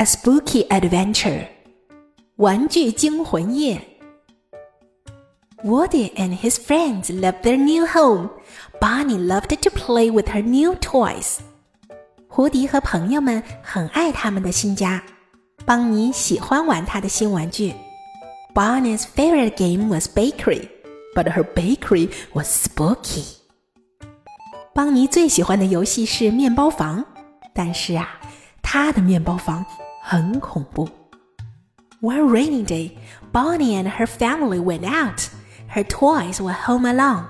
A Spooky Adventure，玩具惊魂夜。Woody and his friends loved their new home. Bonnie loved to play with her new toys. 胡迪和朋友们很爱他们的新家。邦尼喜欢玩他的新玩具。Bonnie's favorite game was bakery, but her bakery was spooky. 邦尼最喜欢的游戏是面包房，但是啊，他的面包房 很恐怖。One rainy day, Bonnie and her family went out. Her toys were home alone.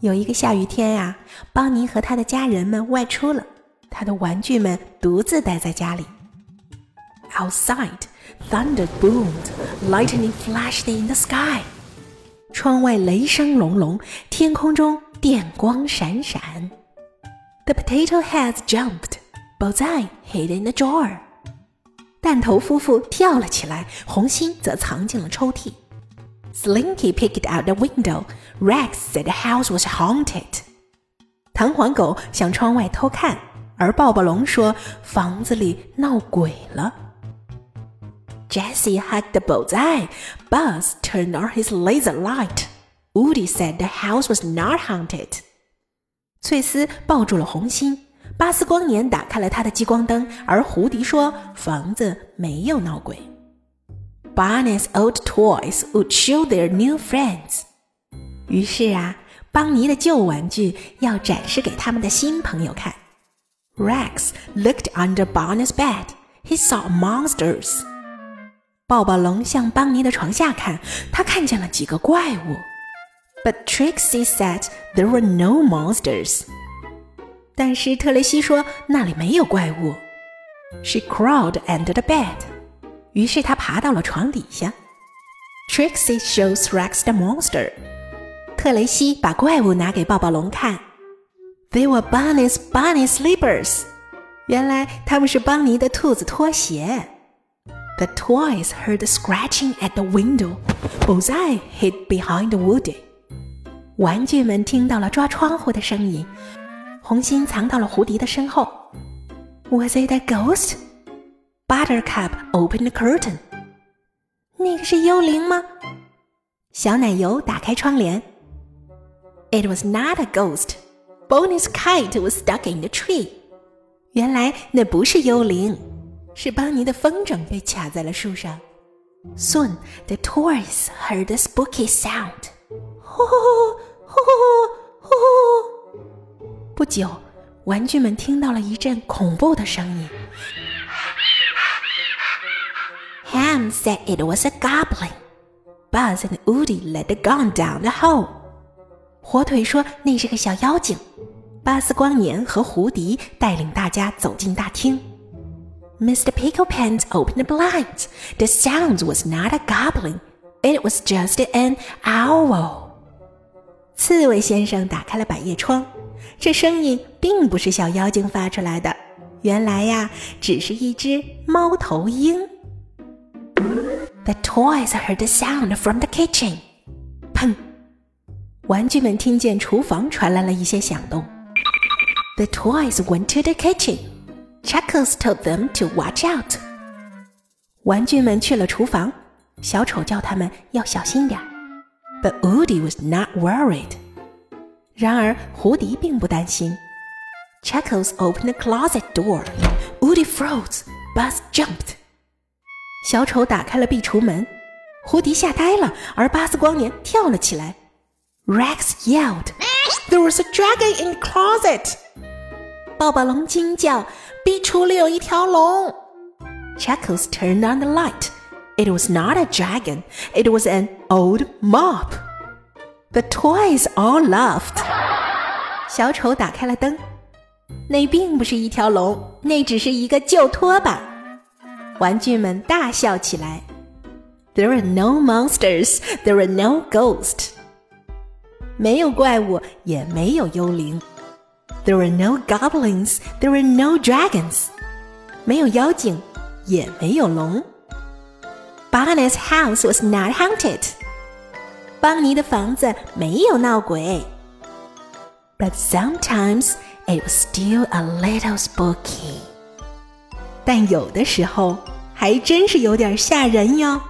有一个下雨天呀、啊，邦尼和他的家人们外出了，他的玩具们独自待在家里。Outside, thunder boomed, lightning flashed in the sky. 窗外雷声隆隆，天空中电光闪闪。The potato heads jumped. Bullseye hid in the drawer. 弹头夫妇跳了起来，红心则藏进了抽屉。Slinky peeked out the window. Rex said the house was haunted. 弹簧狗向窗外偷看，而抱抱龙说房子里闹鬼了。Jessie hugged the bullseye. Buzz turned on his laser light. Woody said the house was not haunted. 翠丝抱住了红心，巴斯光年打开了他的激光灯，而胡迪说房子没有闹鬼。Bonnie's old toys would show their new friends。于是啊，邦尼的旧玩具要展示给他们的新朋友看。Rex looked under Bonnie's bed. He saw monsters. 抱抱龙向邦尼的床下看，他看见了几个怪物。But Trixie said there were no monsters. 但是特雷西说那里没有怪物。She crawled under the bed，于是她爬到了床底下。Trixie shows Rex the monster，特雷西把怪物拿给暴暴龙看。They were Bonnie's bunny slippers，原来他们是邦尼的兔子拖鞋。The toys heard scratching at the window. Bullseye hid behind Woody. 玩具们听到了抓窗户的声音红心藏到了胡迪的身后。Was it a ghost? Buttercup opened the curtain. 那个是幽灵吗？小奶油打开窗帘。It was not a ghost. Bonnie's kite was stuck in the tree. 原来那不是幽灵，是邦尼的风筝被卡在了树上。Soon the toys heard a spooky sound. 呼呼呼呼呼呼呼！不 久，玩具们听到了一阵恐怖的声音。Ham said it was a goblin. Buzz and Woody let the gun down the hole. 火腿说那是个小妖精。巴斯光年和胡迪带领大家走进大厅。Mr. Pickle Pants opened the blinds. The sounds was not a goblin. It was just an owl. 刺猬先生打开了百叶窗，这声音并不是小妖精发出来的，原来呀，只是一只猫头鹰。The toys heard the sound from the kitchen. 砰！玩具们听见厨房传来了一些响动。The toys went to the kitchen. Chuckles told them to watch out. 玩具们去了厨房，小丑叫他们要小心点儿。But Woody was not worried. 然而胡迪并不担心。Chuckles opened the closet door. Woody froze. Buzz jumped. 小丑打开了壁橱门，胡迪吓呆了，而巴斯光年跳了起来。Rex yelled, "There was a dragon in the closet!" 抱抱龙惊叫，壁橱里有一条龙。Chuckles turned on the light. It was not a dragon. It was an old mop. The toys all laughed. 小丑打开了灯。那并不是一条龙，那只是一个旧拖把。玩具们大笑起来。There are no monsters, there are no ghosts. 没有怪物，也没有幽灵。There are no goblins, there are no dragons. dragons。没有妖精，也没有龙。Bonnie's house was not haunted。邦尼的房子没有闹鬼。But sometimes it was still a little spooky. 但有的时候还真是有点吓人哟。